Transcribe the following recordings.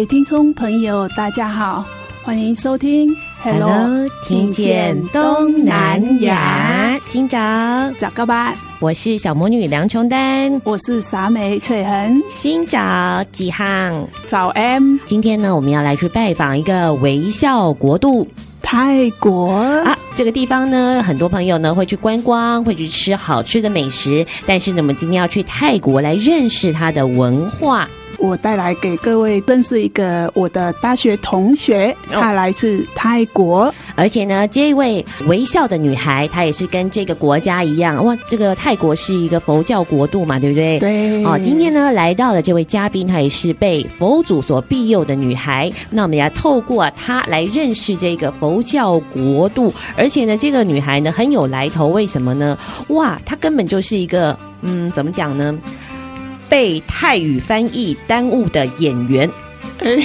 位听众朋友，大家好，欢迎收听 Hello，, Hello 听见东南亚。新长早个吧，我是小魔女梁琼丹，我是傻美翠恒。新早几号？早 M。今天呢，我们要来去拜访一个微笑国度——泰国啊。这个地方呢，很多朋友呢会去观光，会去吃好吃的美食。但是呢，我们今天要去泰国来认识它的文化。我带来给各位认识一个我的大学同学，她来自泰国，而且呢，这一位微笑的女孩，她也是跟这个国家一样，哇，这个泰国是一个佛教国度嘛，对不对？对。哦，今天呢来到了这位嘉宾，她也是被佛祖所庇佑的女孩。那我们要透过她来认识这个佛教国度，而且呢，这个女孩呢很有来头，为什么呢？哇，她根本就是一个，嗯，怎么讲呢？被泰语翻译耽误的演员。哎，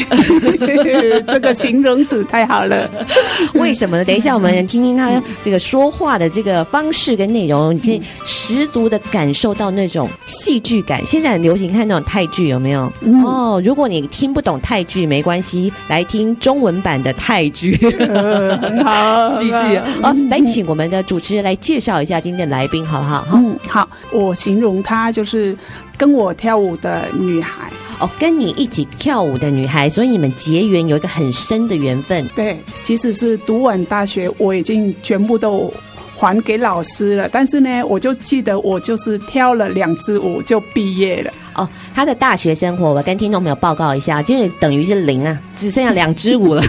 这个形容词太好了。为什么呢？等一下，我们听听他这个说话的这个方式跟内容，你可以十足的感受到那种戏剧感。现在很流行看那种泰剧，有没有？嗯、哦，如果你听不懂泰剧，没关系，来听中文版的泰剧，呃、很好，戏剧啊。好，来请我们的主持人来介绍一下今天的来宾，好不好？嗯，好，我形容他就是跟我跳舞的女孩。哦，跟你一起跳舞的女孩，所以你们结缘有一个很深的缘分。对，即使是读完大学，我已经全部都还给老师了，但是呢，我就记得我就是跳了两支舞就毕业了。哦，他的大学生活，我跟听众朋友报告一下，就是等于是零啊，只剩下两支舞了。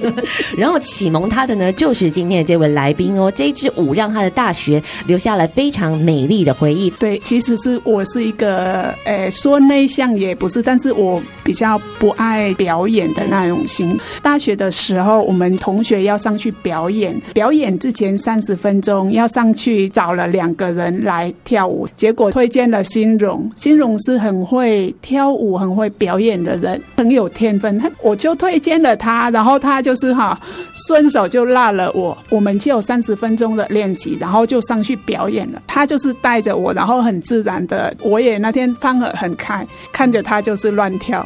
然后启蒙他的呢，就是今天的这位来宾哦。这一支舞让他的大学留下了非常美丽的回忆。对，其实是我是一个，呃，说内向也不是，但是我比较不爱表演的那种型。大学的时候，我们同学要上去表演，表演之前三十分钟中要上去找了两个人来跳舞，结果推荐了新荣，新荣是。很会跳舞、很会表演的人，很有天分。他我就推荐了他，然后他就是哈，顺手就拉了我。我们就有三十分钟的练习，然后就上去表演了。他就是带着我，然后很自然的，我也那天放得很开，看着他就是乱跳。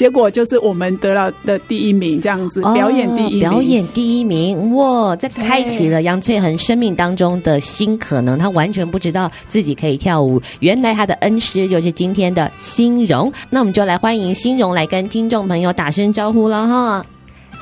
结果就是我们得了的第一名，这样子表演第一名，表演第一名，哇！这开启了杨翠恒生命当中的新可能。他完全不知道自己可以跳舞，原来他的恩师就是今天的欣荣。那我们就来欢迎欣荣来跟听众朋友打声招呼了哈。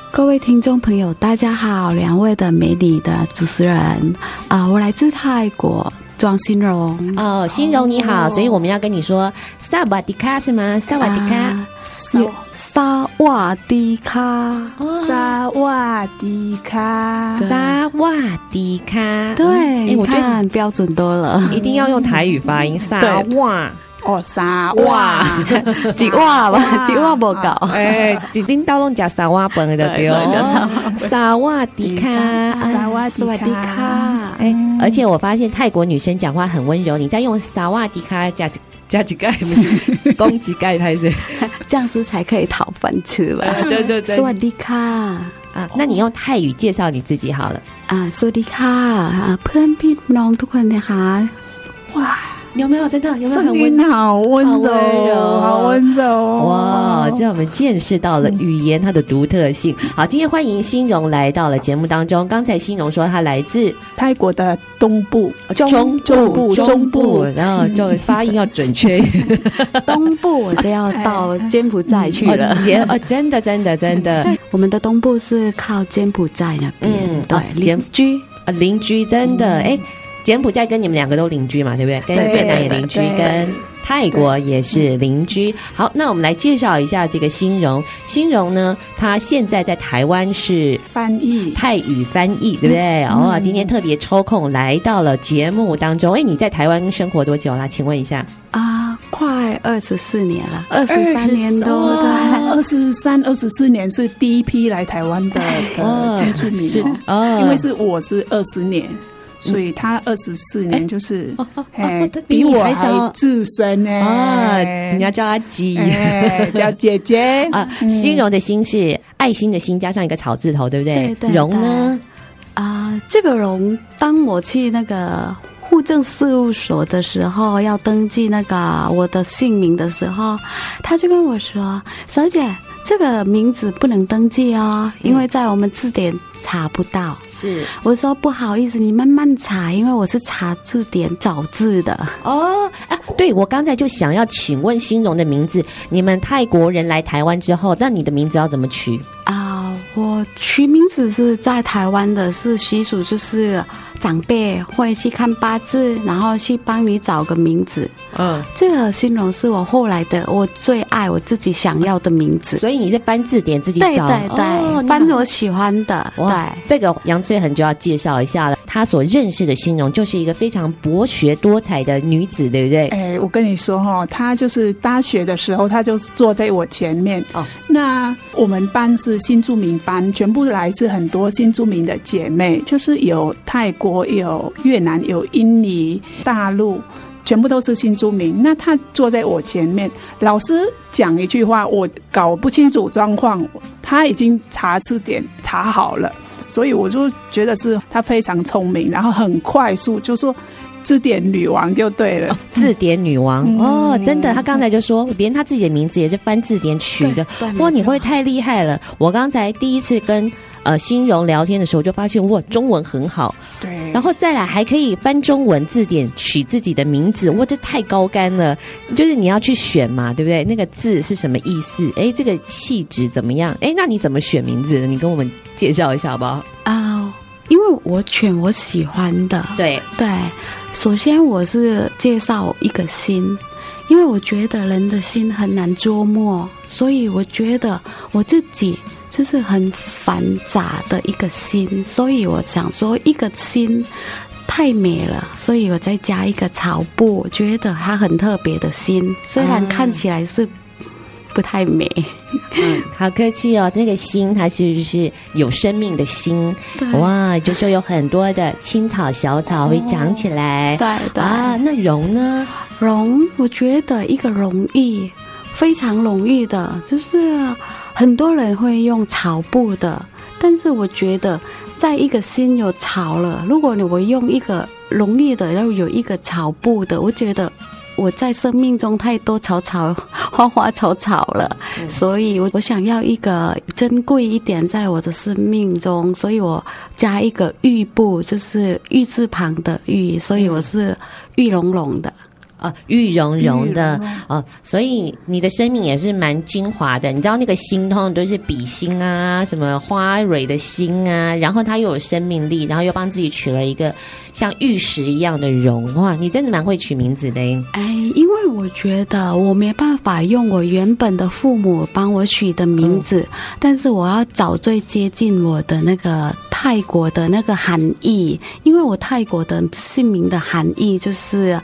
各位听众朋友，大家好，两位的美丽的主持人啊，我来自泰国。庄心荣哦，心荣你好，所以我们要跟你说萨瓦迪卡是吗？萨瓦迪卡，萨萨瓦迪卡，萨瓦迪卡，萨瓦迪卡，对，哎，我觉得很标准多了，一定要用台语发音，萨瓦。哦，沙哇，几哇吧，几哇不搞。哎，一定到拢食沙瓦饭的对哦，沙瓦迪卡，沙瓦迪卡。哎，而且我发现泰国女生讲话很温柔，你再用沙瓦迪卡加加几盖，攻击盖还是这样子才可以讨饭吃吧？对对对，沙瓦迪卡啊，那你用泰语介绍你自己好了啊，沙瓦迪卡啊，เพื่อนพี่น้องทุกคนนะคะ，哇。 有没有真的有没有很声温好温柔，好温柔好温柔哇，这让我们见识到了语言它的独特性。好，今天欢迎欣荣来到了节目当中。刚才欣荣说他来自泰国的东部、中中部、中部，然后就发音要准确。东部我就要到柬埔寨去了。柬哦，真的，真的，真的。我们的东部是靠柬埔寨那边，对，邻居啊，邻居真的哎。柬埔寨跟你们两个都邻居嘛，对不对？跟越南也邻居，跟泰国也是邻居。好，那我们来介绍一下这个欣荣。欣荣呢，他现在在台湾是翻译泰语翻译，对不对？哦，今天特别抽空来到了节目当中。哎，你在台湾生活多久啦？请问一下。啊，快二十四年了，二十三年多，对，二十三、二十四年是第一批来台湾的的新住民哦，因为是我是二十年。所以他二十四年就是，哎，比我还资深呢。啊，你要叫他鸡，叫姐姐 啊。心荣的心是爱心的心，加上一个草字头，对不对？荣呢？啊，这个荣，当我去那个户政事务所的时候，要登记那个我的姓名的时候，他就跟我说：“小姐。”这个名字不能登记哦，因为在我们字典查不到。是，我说不好意思，你慢慢查，因为我是查字典找字的。哦，啊，对，我刚才就想要请问欣荣的名字，你们泰国人来台湾之后，那你的名字要怎么取啊？我取名字是在台湾的，是习俗，就是长辈会去看八字，然后去帮你找个名字。嗯，这个欣荣是我后来的，我最爱我自己想要的名字。所以你是翻字典自己找？对对对，哦、翻我喜欢的。哇，对，这个杨翠恒就要介绍一下了。她所认识的欣荣就是一个非常博学多才的女子，对不对？哎，我跟你说哈，她就是大学的时候，她就坐在我前面。哦，那我们班是新住民班，全部来自很多新住民的姐妹，就是有泰国、有越南、有印尼、大陆。全部都是新住民，那他坐在我前面，老师讲一句话，我搞不清楚状况，他已经查字典查好了，所以我就觉得是他非常聪明，然后很快速，就说字典女王就对了，哦、字典女王、嗯、哦，真的，她刚才就说，连她自己的名字也是翻字典取的，哇，你会太厉害了，我刚才第一次跟。呃，新荣聊天的时候就发现哇，中文很好，对，然后再来还可以翻中文字典取自己的名字，哇，这太高干了。就是你要去选嘛，对不对？那个字是什么意思？哎，这个气质怎么样？哎，那你怎么选名字？你跟我们介绍一下好不好？啊，uh, 因为我选我喜欢的，对对。首先我是介绍一个心，因为我觉得人的心很难捉摸，所以我觉得我自己。就是很繁杂的一个心，所以我想说一个心太美了，所以我再加一个草布，我觉得它很特别的心，虽然看起来是不太美。嗯，好客气哦，那个心它其实是有生命的心？哇，就说有很多的青草小草会长起来。对对啊，那容呢？容，我觉得一个容易，非常容易的，就是。很多人会用草布的，但是我觉得，在一个心有草了，如果你我用一个容易的，要有一个草布的，我觉得我在生命中太多草草花花草草了，嗯、所以我我想要一个珍贵一点在我的生命中，所以我加一个玉部，就是玉字旁的玉，所以我是玉龙龙的。啊，玉融融的所以你的生命也是蛮精华的。你知道那个心，通常都是比心啊，什么花蕊的心啊，然后它又有生命力，然后又帮自己取了一个像玉石一样的融。哇，你真的蛮会取名字的。哎，因为我觉得我没办法用我原本的父母帮我取的名字，嗯、但是我要找最接近我的那个泰国的那个含义，因为我泰国的姓名的含义就是。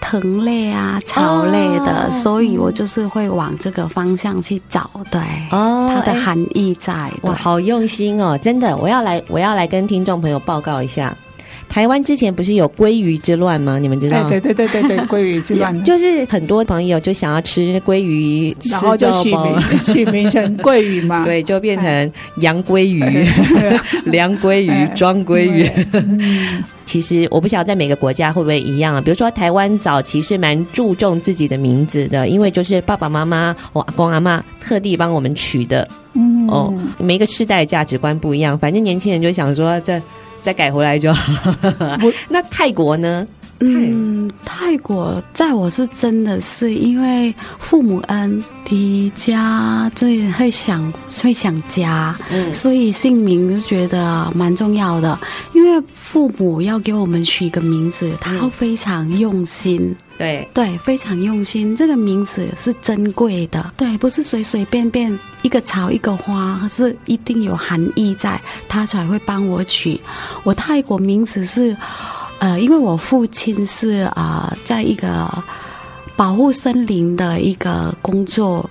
藤类啊，草类的，哦、所以我就是会往这个方向去找，对，哦，它的含义在，哇，好用心哦，真的，我要来，我要来跟听众朋友报告一下，台湾之前不是有鲑鱼之乱吗？你们知道？吗？对对对对对，鲑鱼之乱，就是很多朋友就想要吃鲑鱼，然后就取名 取名成鲑鱼嘛，对，就变成洋鲑鱼、凉鲑鱼、装鲑鱼。其实我不晓得在每个国家会不会一样啊。比如说台湾早期是蛮注重自己的名字的，因为就是爸爸妈妈、我阿公阿妈特地帮我们取的。嗯哦，每一个世代价值观不一样，反正年轻人就想说这再改回来就好。那泰国呢？嗯，泰国在我是真的是因为父母恩离家，最会想会想家，嗯，所以姓名就觉得蛮重要的。因为父母要给我们取一个名字，他会非常用心，对对，非常用心。这个名字是珍贵的，对，不是随随便便一个草一个花，是一定有含义在，他才会帮我取。我泰国名字是。呃，因为我父亲是啊、呃，在一个保护森林的一个工作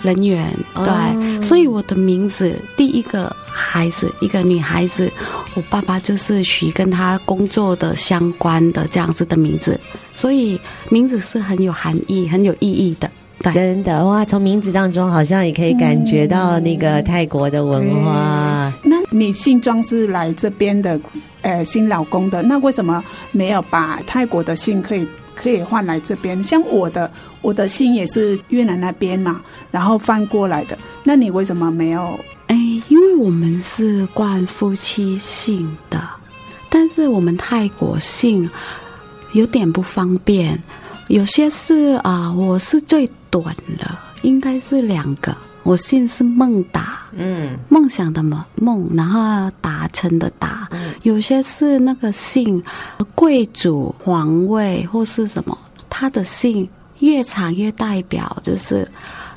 人员，对，哦、所以我的名字第一个孩子，一个女孩子，我爸爸就是取跟他工作的相关的这样子的名字，所以名字是很有含义、很有意义的。对真的哇，从名字当中好像也可以感觉到那个泰国的文化。嗯、那你姓庄是来这边的，呃，新老公的，那为什么没有把泰国的姓可以可以换来这边？像我的，我的姓也是越南那边嘛，然后翻过来的。那你为什么没有？哎，因为我们是冠夫妻姓的，但是我们泰国姓有点不方便。有些是啊，我是最短了，应该是两个。我姓是孟达，嗯，梦想的梦梦，然后达成的达。嗯、有些是那个姓贵族皇位或是什么，他的姓越长越代表就是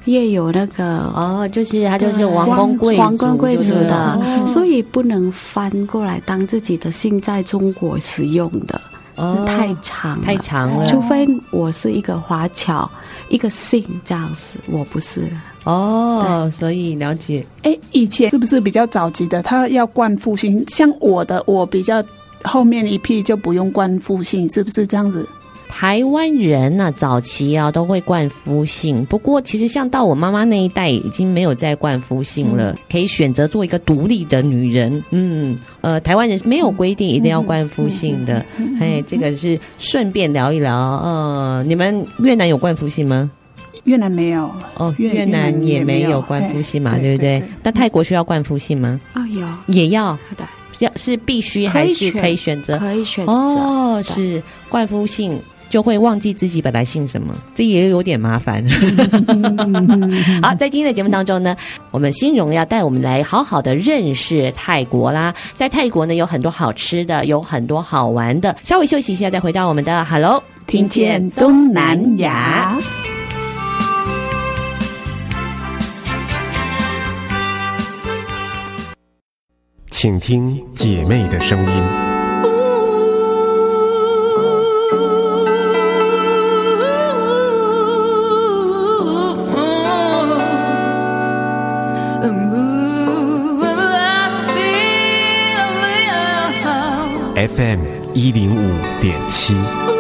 越有那个哦，就是他就是王公贵王公贵族的，哦、所以不能翻过来当自己的姓，在中国使用的。哦，太长太长了，除非我是一个华侨，一个姓这样子，我不是哦，所以了解。哎，以前是不是比较早期的？他要冠父姓，像我的，我比较后面一批就不用冠父姓，是不是这样子？台湾人呢、啊，早期啊都会冠夫姓，不过其实像到我妈妈那一代，已经没有再冠夫姓了，嗯、可以选择做一个独立的女人。嗯，呃，台湾人是没有规定一定要冠夫姓的。嘿，这个是顺便聊一聊。呃，你们越南有冠夫姓吗？越南没有。哦，越南也没有冠夫姓嘛，对不对？那泰国需要冠夫姓吗？哦，有，也要。要是必须还是可以选择？可以选择。哦，是冠夫姓。就会忘记自己本来姓什么，这也有点麻烦。好，在今天的节目当中呢，我们欣荣要带我们来好好的认识泰国啦。在泰国呢，有很多好吃的，有很多好玩的。稍微休息一下，再回到我们的 Hello，听见东南亚，请听姐妹的声音。FM 一零五点七。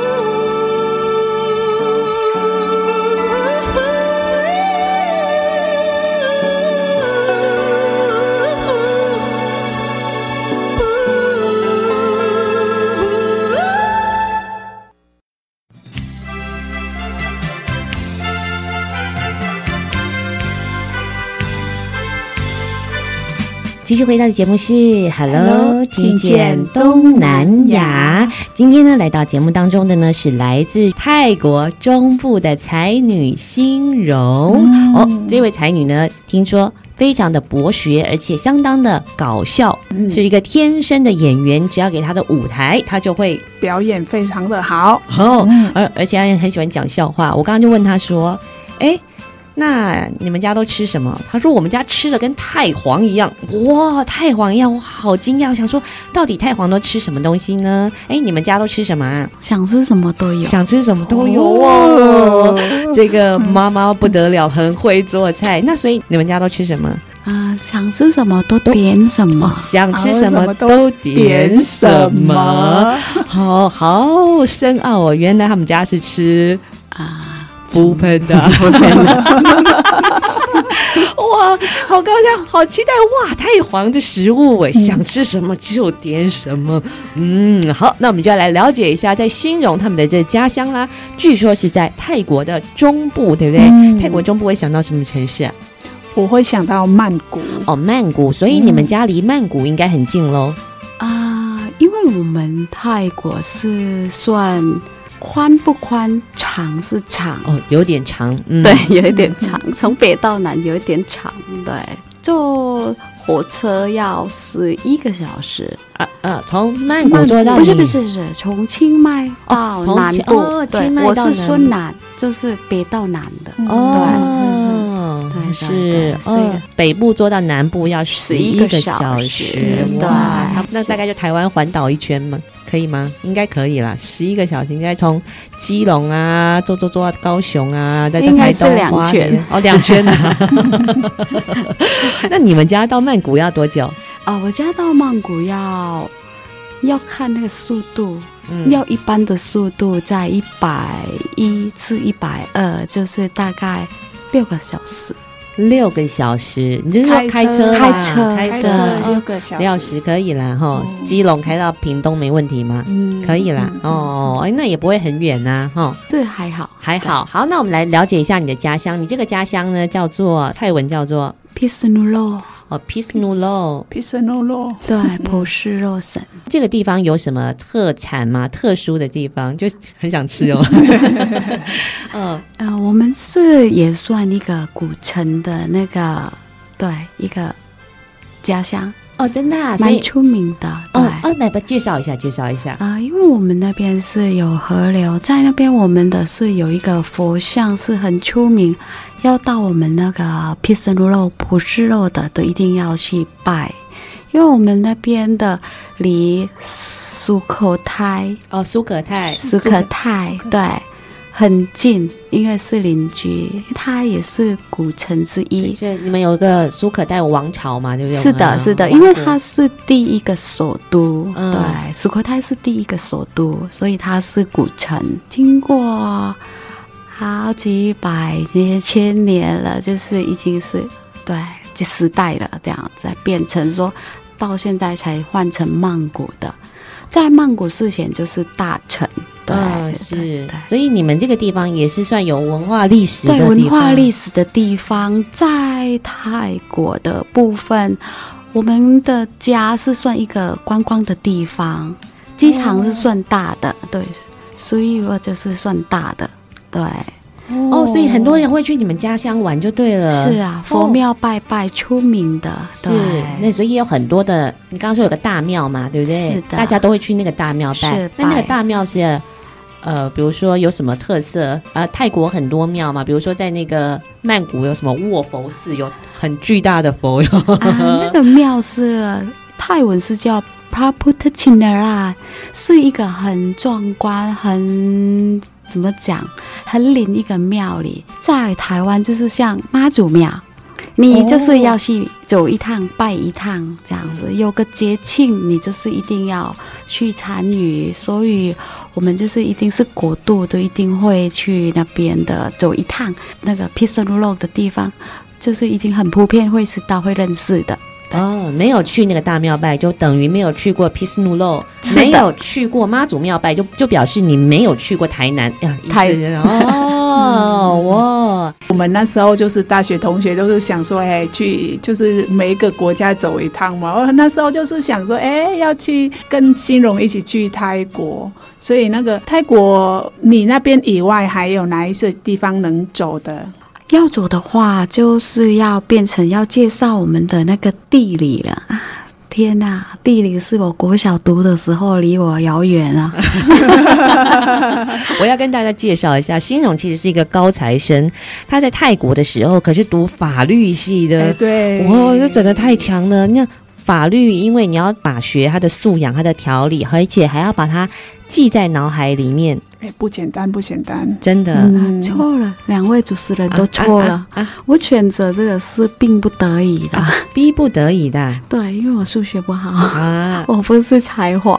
继续回到的节目是 Hello，听见东南亚。今天呢，来到节目当中的呢是来自泰国中部的才女欣荣。嗯、哦，这位才女呢，听说非常的博学，而且相当的搞笑，嗯、是一个天生的演员。只要给她的舞台，她就会表演非常的好。哦，而而且她也很喜欢讲笑话。我刚刚就问她说：“哎。”那你们家都吃什么？他说我们家吃的跟太皇一样。哇，太皇一样，我好惊讶。我想说，到底太皇都吃什么东西呢？哎，你们家都吃什么啊？想吃什么都有，想吃什么都有哦。这个妈妈不得了，很会做菜。那所以你们家都吃什么？啊，想吃什么都点什么，想吃什么都点什么。好好深奥哦，原来他们家是吃啊。不喷的，不喷的。哇，好高兴，好期待哇！太皇的食物，哎，想吃什么就点什么。嗯，好，那我们就要来了解一下，在新荣他们的这家乡啦。据说是在泰国的中部，对不对？嗯、泰国中部会想到什么城市啊？我会想到曼谷。哦，曼谷，所以你们家离曼谷应该很近喽。啊、呃，因为我们泰国是算。宽不宽，长是长。哦，有点长，嗯、对，有一点长，从北到南有一点长，对，坐火车要十一个小时。啊啊，从曼谷坐到不是不是不是，从清迈到南部，哦，清迈到说南，就是北到南的，哦，对，对，是哦，北部坐到南部要十一个小时，对，那大概就台湾环岛一圈嘛。可以吗？应该可以啦，十一个小时应该从基隆啊，坐坐坐到高雄啊，再到台东两圈哦，两圈啊。那你们家到曼谷要多久？哦，我家到曼谷要要看那个速度，嗯、要一般的速度在一百一至一百二，就是大概六个小时。六个小时，你就是说开车？开车，开车六个小时，六小时可以啦。哈。基隆开到屏东没问题吗？嗯，可以啦。哦，哎，那也不会很远呐，哈。对，还好，还好。好，那我们来了解一下你的家乡。你这个家乡呢，叫做泰文叫做 Pisnulo。哦，Peace No Law，Peace No Law，对，普世肉省。这个地方有什么特产吗？特殊的地方，就很想吃哦。嗯呃，我们是也算一个古城的那个，对，一个家乡哦，真的蛮出名的。对，哦，来吧，介绍一下，介绍一下啊，因为我们那边是有河流，在那边我们的是有一个佛像，是很出名。要到我们那个毗湿奴洛、普施洛的，都一定要去拜，因为我们那边的离苏口泰哦，苏可泰，苏可泰对，很近，因为是邻居，它也是古城之一。是你们有一个苏可泰王朝嘛？对不对？是的，是的，因为它是第一个首都，嗯、对，苏可泰是第一个首都，所以它是古城。经过。好几百年、千年了，就是已经是对几十代了，这样子变成说，到现在才换成曼谷的。在曼谷之前就是大城，对，哦、是。所以你们这个地方也是算有文化历史的地方。对，文化历史的地方，在泰国的部分，我们的家是算一个观光的地方，机场是算大的，哦、对，所以我就是算大的。对哦，所以很多人会去你们家乡玩就对了。是啊，佛庙拜拜出名的，是。那所以也有很多的，你刚刚说有个大庙嘛，对不对？是的，大家都会去那个大庙拜。那那个大庙是呃，比如说有什么特色？呃，泰国很多庙嘛，比如说在那个曼谷有什么卧佛寺，有很巨大的佛哟。啊，那个庙是泰文是叫。Praputichinarat 是一个很壮观、很怎么讲、很灵一个庙里，在台湾就是像妈祖庙，你就是要去走一趟、拜一趟这样子。有个节庆，你就是一定要去参与，所以我们就是一定是国度都一定会去那边的走一趟。那个毗湿奴洛的地方，就是已经很普遍会知道、会认识的。哦，没有去那个大庙拜，就等于没有去过毗湿奴洛，没有去过妈祖庙拜，就就表示你没有去过台南呀。台哦，哇！我们那时候就是大学同学，都是想说，哎，去就是每一个国家走一趟嘛。我那时候就是想说，哎，要去跟新荣一起去泰国，所以那个泰国，你那边以外还有哪一些地方能走的？要走的话，就是要变成要介绍我们的那个地理了啊！天哪，地理是我国小读的时候，离我遥远啊！我要跟大家介绍一下，新荣其实是一个高材生，他在泰国的时候可是读法律系的，欸、对，哇，这整个太强了！那法律，因为你要把学它的素养、它的条理，而且还要把它记在脑海里面。不简单，不简单，真的。嗯、错了，两位主持人都错了。啊啊啊、我选择这个是并不得已的，啊、逼不得已的。对，因为我数学不好啊，我不是才华。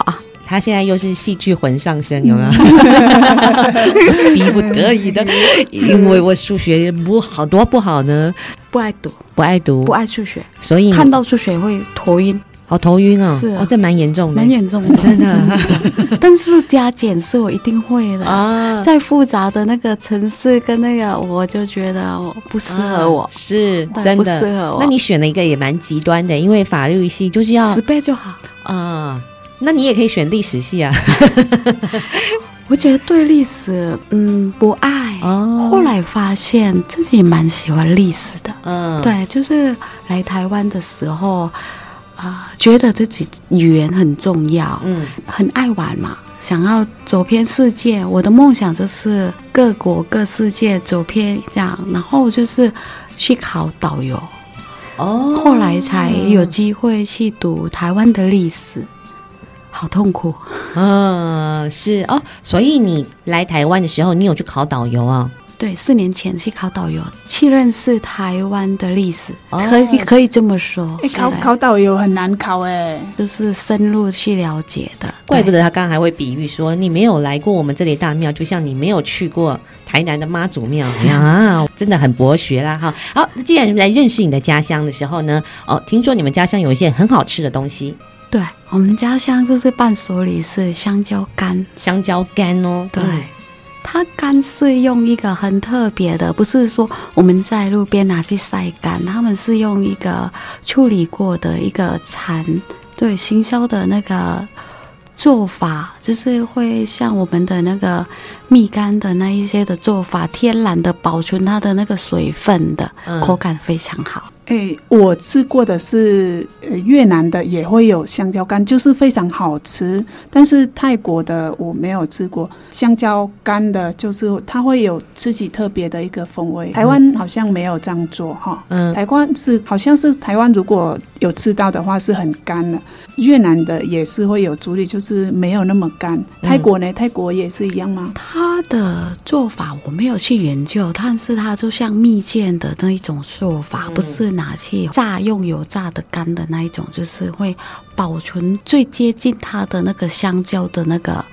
他现在又是戏剧魂上身，有没有？逼不得已的，因为我数学不好，多不好呢？不爱读，不爱读，不爱数学，所以看到数学会头晕。好头晕哦，是啊、哦，这蛮严重的，蛮严重的，真的。但是加减是我一定会的啊，再复杂的那个城市跟那个，我就觉得不适合我，啊、是真的不适合我。那你选了一个也蛮极端的，因为法律系就是要十倍就好啊。那你也可以选历史系啊。我觉得对历史，嗯，不爱。哦。后来发现自己蛮喜欢历史的，嗯，对，就是来台湾的时候。啊、呃，觉得自己语言很重要，嗯，很爱玩嘛，想要走遍世界。我的梦想就是各国各世界走遍这样，然后就是去考导游。哦，后来才有机会去读台湾的历史，好痛苦。嗯，是哦，所以你来台湾的时候，你有去考导游啊？对，四年前去考导游，去认识台湾的历史，哦、可以可以这么说。欸、考考导游很难考哎，就是深入去了解的。怪不得他刚刚还会比喻说，你没有来过我们这里大庙，就像你没有去过台南的妈祖庙一样 啊，真的很博学啦哈。好，那既然来认识你的家乡的时候呢，哦，听说你们家乡有一些很好吃的东西。对，我们家乡就是伴手礼是香蕉干，香蕉干哦，对。嗯它干是用一个很特别的，不是说我们在路边拿去晒干，他们是用一个处理过的一个蚕，对，行销的那个做法，就是会像我们的那个蜜柑的那一些的做法，天然的保存它的那个水分的，口感非常好。哎、欸，我吃过的是越南的，也会有香蕉干，就是非常好吃。但是泰国的我没有吃过香蕉干的，就是它会有自己特别的一个风味。台湾好像没有这样做哈。嗯，台湾是好像是台湾如果有吃到的话是很干的，越南的也是会有处理，就是没有那么干。泰国呢？泰国也是一样吗？它的做法我没有去研究，但是它就像蜜饯的那一种做法，不是。拿去炸，用油炸的干的那一种，就是会保存最接近它的那个香蕉的那个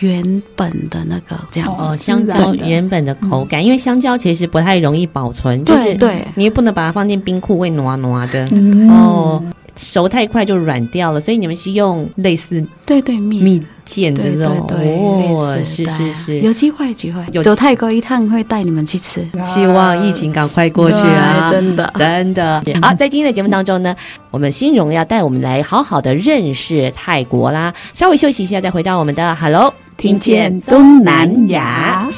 原本的那个这样哦，香蕉原本的口感，因为香蕉其实不太容易保存，就是对，你又不能把它放进冰库会糯糯的哦。熟太快就软掉了，所以你们是用类似对对蜜蜜饯的那种对对对哦，是是是，有机会机会。有走泰国一趟会带你们去吃，希望疫情赶快过去啊！真的。真的。好，在今天的节目当中呢，我们新荣要带我们来好好的认识泰国啦。稍微休息一下，再回到我们的 Hello，听见东南亚。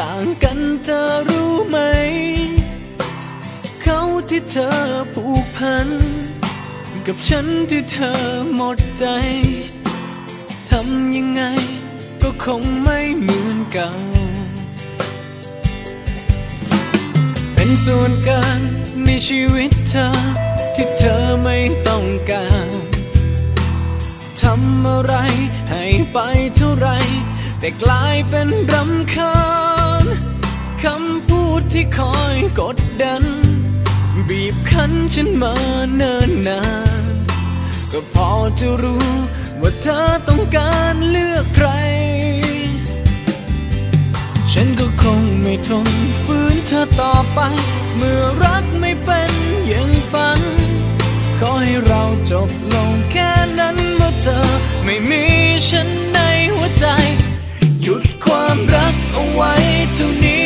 ต่างกันเธอรู้ไหม เขาที่เธอผูกพัน กับฉันที่เธอหมดใจ ทำยังไงก็คงไม่เหมือนเก่า เป็นส่วนเกินในชีวิตเธอ ที่เธอไม่ต้องการทำอะไรให้ไปเท่าไร แต่กลายเป็นรำคาญ คำพูดที่คอยกดดัน บีบคั้นฉันมาเนิ่นนานก็พอจะรู้ว่าเธอต้องการเลือกใคร ฉันก็คงไม่ทนฝืนเธอต่อไป เมื่อรักไม่เป็นอย่างฝัน ขอให้เราจบลงแค่นั้นเมื่อเธอไม่มีฉันในหัวใจ หยุดความรักเอาไว้เท่านี้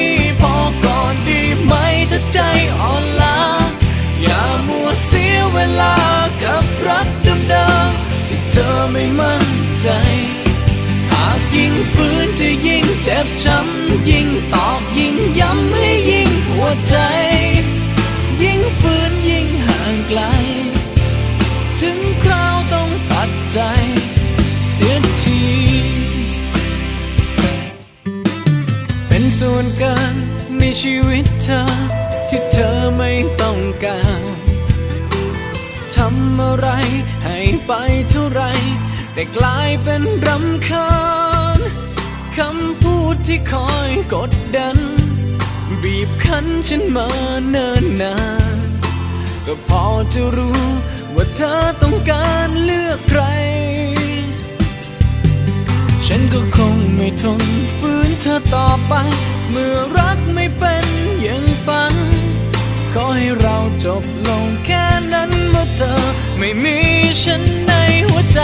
อก่อนดีไหมถ้าใจอ่อนล้าอย่ามัวเสียเวลากับรักเดิมๆที่เธอไม่มั่นใจ หากยิ่งฝืนจะยิ่งเจ็บช้ำยิ่งตอกยิ่งย้ำให้ยิ่งหัวใจ ชีวิตเธอ ที่เธอไม่ต้องการทำอะไรให้ไปเท่าไร แต่กลายเป็นรำคาญคำพูดที่คอยกดดัน บีบคั้นฉันมาเนิ่นนานก็พอจะรู้ว่าเธอต้องการเลือกใคร ฉันก็คงไม่ทนฝืนเธอต่อไป เมื่อรักไม่เป็นอย่างฝัน ขอให้เราจบลงแค่นั้นเมื่อเธอไม่มีฉันในหัวใจ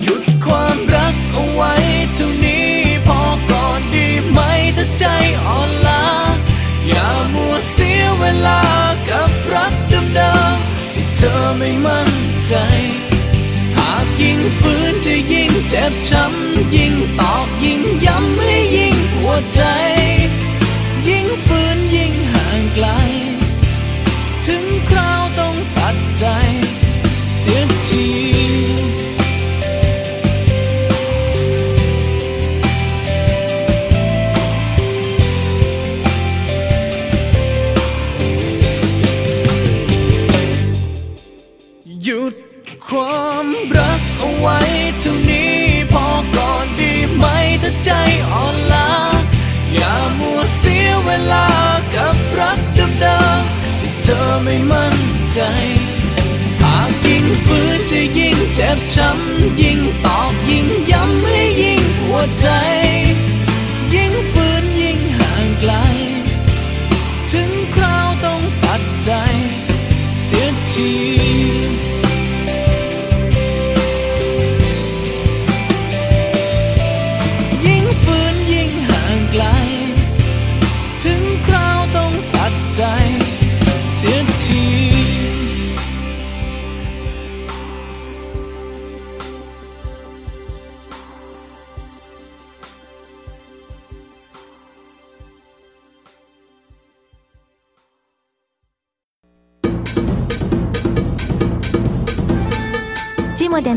หยุดความรักเอาไว้เท่านี้พอก่อนดีไหมถ้าใจอ่อนล้าอย่ามัวเสียเวลากับรักเดิมๆที่เธอไม่มั่นใจ หากยิ่งฝืน จ็บช้ำยิ่งตอกยิ่งย้ำให้ยิ่งหัวใจ ยิ่งฝืนยิ่งห่างไกล ถึงคราวต้องตัดใจ เสียที ไม่มั่นใจ หากยิ่งฝืนจะยิ่งเจ็บช้ำยิ่งตอกยิ่งย้ำให้ยิ่งหัวใจ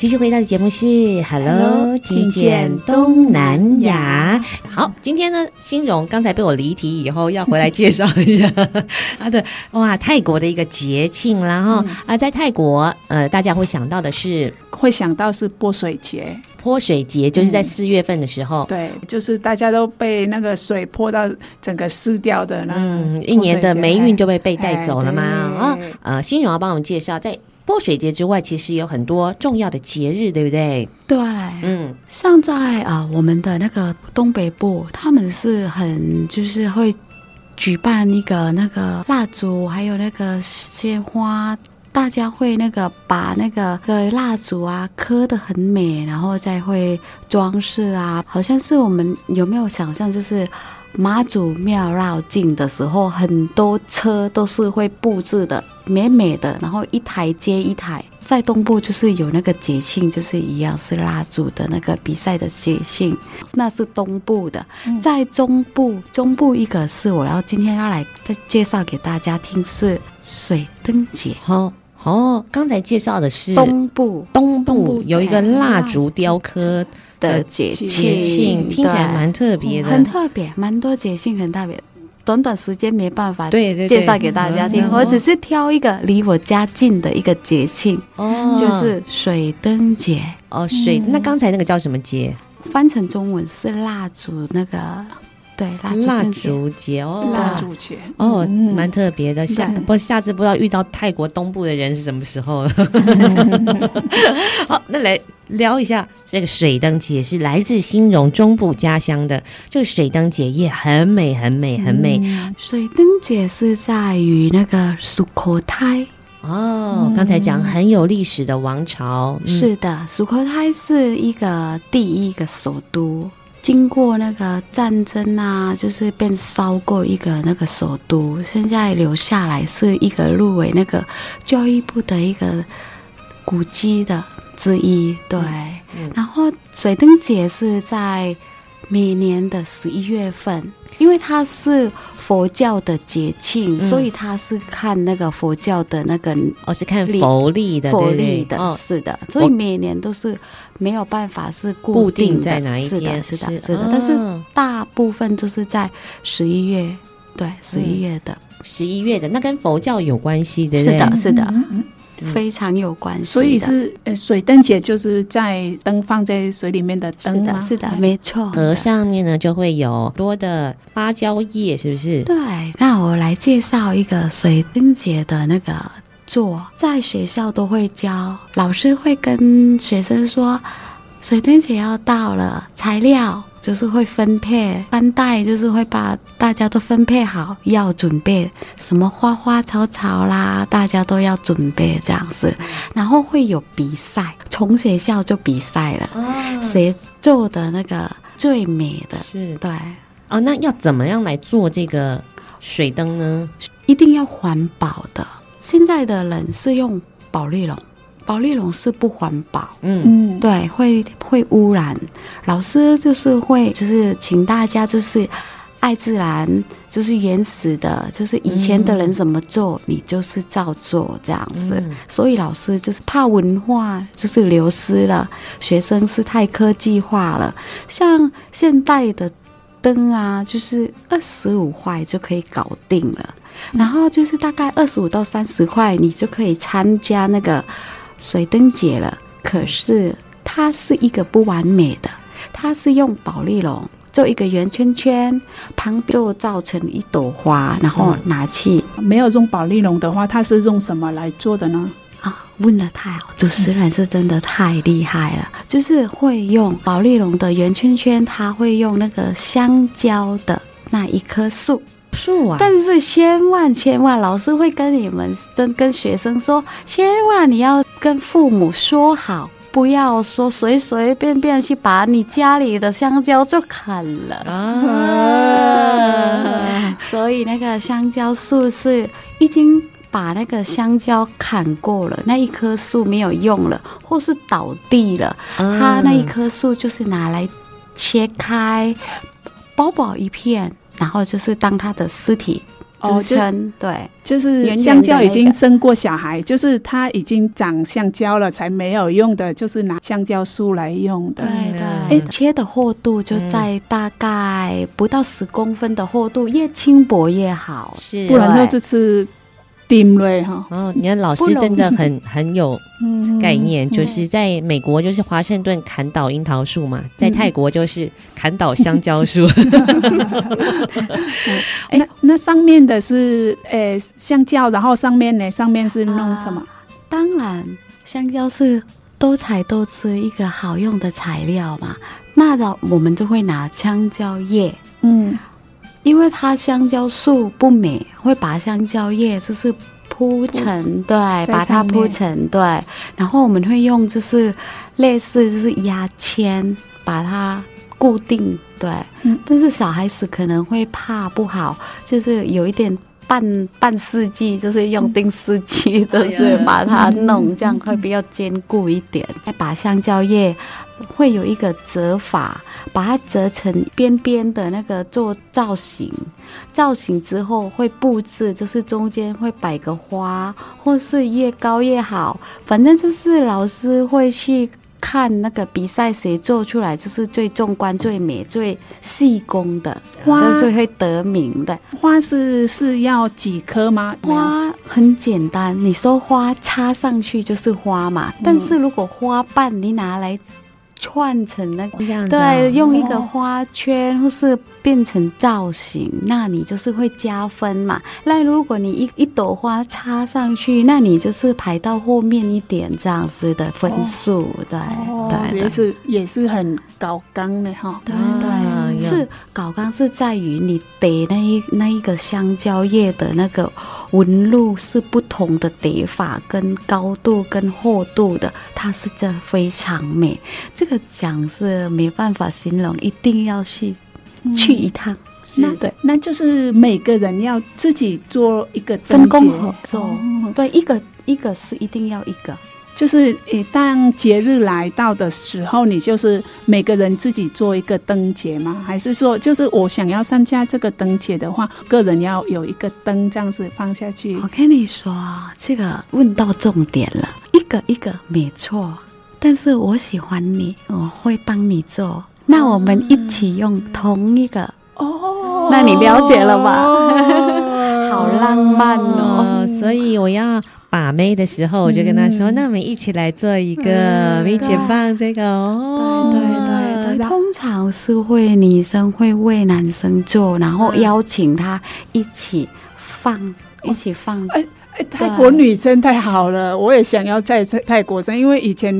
继续回到的节目是 Hello，听见东南亚。好，今天呢，欣荣刚才被我离题以后，要回来介绍一下。他的哇，泰国的一个节庆啦哈、嗯、啊，在泰国呃，大家会想到的是会想到是泼水节，泼水节就是在四月份的时候、嗯，对，就是大家都被那个水泼到整个湿掉的那，嗯，一年的霉运就被被带走了嘛啊，呃，欣荣要帮我们介绍在。泼水节之外，其实有很多重要的节日，对不对？对，嗯，像在啊，我们的那个东北部，他们是很就是会举办一个那个蜡烛，还有那个鲜花，大家会那个把那个个蜡烛啊刻的很美，然后再会装饰啊，好像是我们有没有想象，就是妈祖庙绕境的时候，很多车都是会布置的。美美的，然后一台接一台，在东部就是有那个节庆，就是一样是蜡烛的那个比赛的节庆，那是东部的。在中部，中部一个是我要今天要来再介绍给大家听是水灯节。好，哦，刚才介绍的是东部，东部有一个蜡烛雕刻的节节庆，听起来蛮特别的，很特别，蛮多节庆很特别。短短时间没办法对介绍给大家听，我只是挑一个离我家近的一个节庆，哦，就是水灯节。哦，水，那刚才那个叫什么节？翻成中文是蜡烛那个。对，蜡烛节哦，蜡烛节哦，蛮特别的。下不下次不知道遇到泰国东部的人是什么时候了。好，那来聊一下这个水灯节，是来自新荣中部家乡的。这个水灯节也很美，很美，很美。嗯、水灯节是在于那个苏可泰哦，刚才讲很有历史的王朝。嗯、是的，苏可泰是一个第一个首都。经过那个战争啊，就是被烧过一个那个首都，现在留下来是一个入围那个教育部的一个古迹的之一。对，嗯、然后水灯节是在每年的十一月份，因为它是。佛教的节庆，嗯、所以它是看那个佛教的那个，哦，是看佛历的，佛历的，哦、是的，所以每年都是没有办法是固定，固定在哪一天，是的，是的，是的，但是大部分就是在十一月，对，十一月的，十一、嗯、月的，那跟佛教有关系的，是的，是的。嗯非常有关系，所以是呃，水灯节就是在灯放在水里面的灯吗？是的，是的，没错。河上面呢就会有多的芭蕉叶，是不是？对，那我来介绍一个水灯节的那个做，在学校都会教，老师会跟学生说，水灯节要到了，材料。就是会分配，班代就是会把大家都分配好，要准备什么花花草草啦，大家都要准备这样子，然后会有比赛，从学校就比赛了，谁做的那个最美的，是对哦。那要怎么样来做这个水灯呢？一定要环保的，现在的人是用保丽龙。保丽龙是不环保，嗯嗯，对，会会污染。老师就是会，就是请大家就是爱自然，就是原始的，就是以前的人怎么做，嗯、你就是照做这样子。嗯、所以老师就是怕文化就是流失了，学生是太科技化了。像现代的灯啊，就是二十五块就可以搞定了，然后就是大概二十五到三十块，你就可以参加那个。水灯节了，可是它是一个不完美的，它是用保丽龙做一个圆圈圈，旁边就造成一朵花，然后拿去。没有用保丽龙的话，它是用什么来做的呢？啊，问得太好，主持人是真的太厉害了，嗯、就是会用保丽龙的圆圈圈，它会用那个香蕉的那一棵树。树啊！但是千万千万，老师会跟你们跟跟学生说，千万你要跟父母说好，不要说随随便便去把你家里的香蕉就砍了啊！所以那个香蕉树是已经把那个香蕉砍过了，那一棵树没有用了，或是倒地了，它那一棵树就是拿来切开，薄薄一片。然后就是当他的尸体支撑，哦、对，就是香蕉已经生过小孩，就是它已经长香蕉了，才没有用的，就是拿香蕉树来用的。对对，哎，切的厚度就在大概不到十公分的厚度，越轻薄越好，是，不然就是。定位哈，哦，你看老师真的很很有概念，就是在美国就是华盛顿砍倒樱桃树嘛，在泰国就是砍倒香蕉树。那那上面的是诶香蕉，然后上面呢，上面是弄什么？当然，香蕉是多彩多姿一个好用的材料嘛。那的我们就会拿香蕉叶，嗯。因为它香蕉树不美，会把香蕉叶就是铺成，对，把它铺成，对。然后我们会用就是类似就是牙签把它固定，对。嗯。但是小孩子可能会怕不好，就是有一点半半世纪，就是用钉书机，就是把它弄这样会比较坚固一点。再把香蕉叶。会有一个折法，把它折成边边的那个做造型，造型之后会布置，就是中间会摆个花，或是越高越好，反正就是老师会去看那个比赛谁做出来就是最壮观、最美、最细工的，花就是会得名的。花是是要几颗吗？花很简单，你说花插上去就是花嘛，嗯、但是如果花瓣你拿来。串成那个这样子，对，用一个花圈或是变成造型，哦、那你就是会加分嘛。那如果你一一朵花插上去，那你就是排到后面一点这样子的分数，哦、对，哦、对，也是也是很高纲的哈。对对，啊、是高纲是在于你得那一那一个香蕉叶的那个纹路是不同的叠法，跟高度跟厚度的，它是真非常美。这个讲是没办法形容，一定要去、嗯、去一趟。那对，那就是每个人要自己做一个分工合作。哦、对，一个一个是一定要一个。就是，一当节日来到的时候，你就是每个人自己做一个灯节吗？还是说，就是我想要参加这个灯节的话，个人要有一个灯这样子放下去？我跟你说，这个问到重点了，一个一个没错。但是我喜欢你，我会帮你做。那我们一起用同一个哦，那你了解了吧？哦、好浪漫哦，所以我要。把妹的时候，我就跟他说：“嗯、那我们一起来做一个，一起放这个哦。”对对对对，通常是会女生会为男生做，然后邀请他一起放，嗯、一起放。哎哎，泰国女生太好了，我也想要在泰国生，因为以前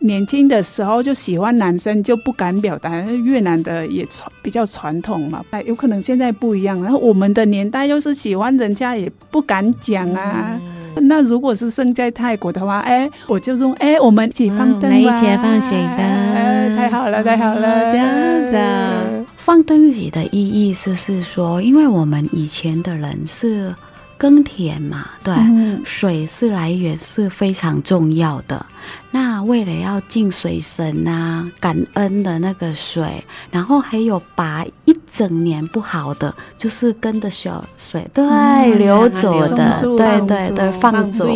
年轻的时候就喜欢男生，就不敢表达。越南的也传比较传统嘛，哎，有可能现在不一样。然后我们的年代又是喜欢人家也不敢讲啊。嗯那如果是生在泰国的话，哎，我就说，哎，我们一起放灯一起放水灯，哎，太好了，太好了，这样子。放灯节的意义就是说，因为我们以前的人是耕田嘛，对，嗯、水是来源是非常重要的。那为了要敬水神啊，感恩的那个水，然后还有把一整年不好的，就是跟着小水对、嗯、流走的，对对对，放走。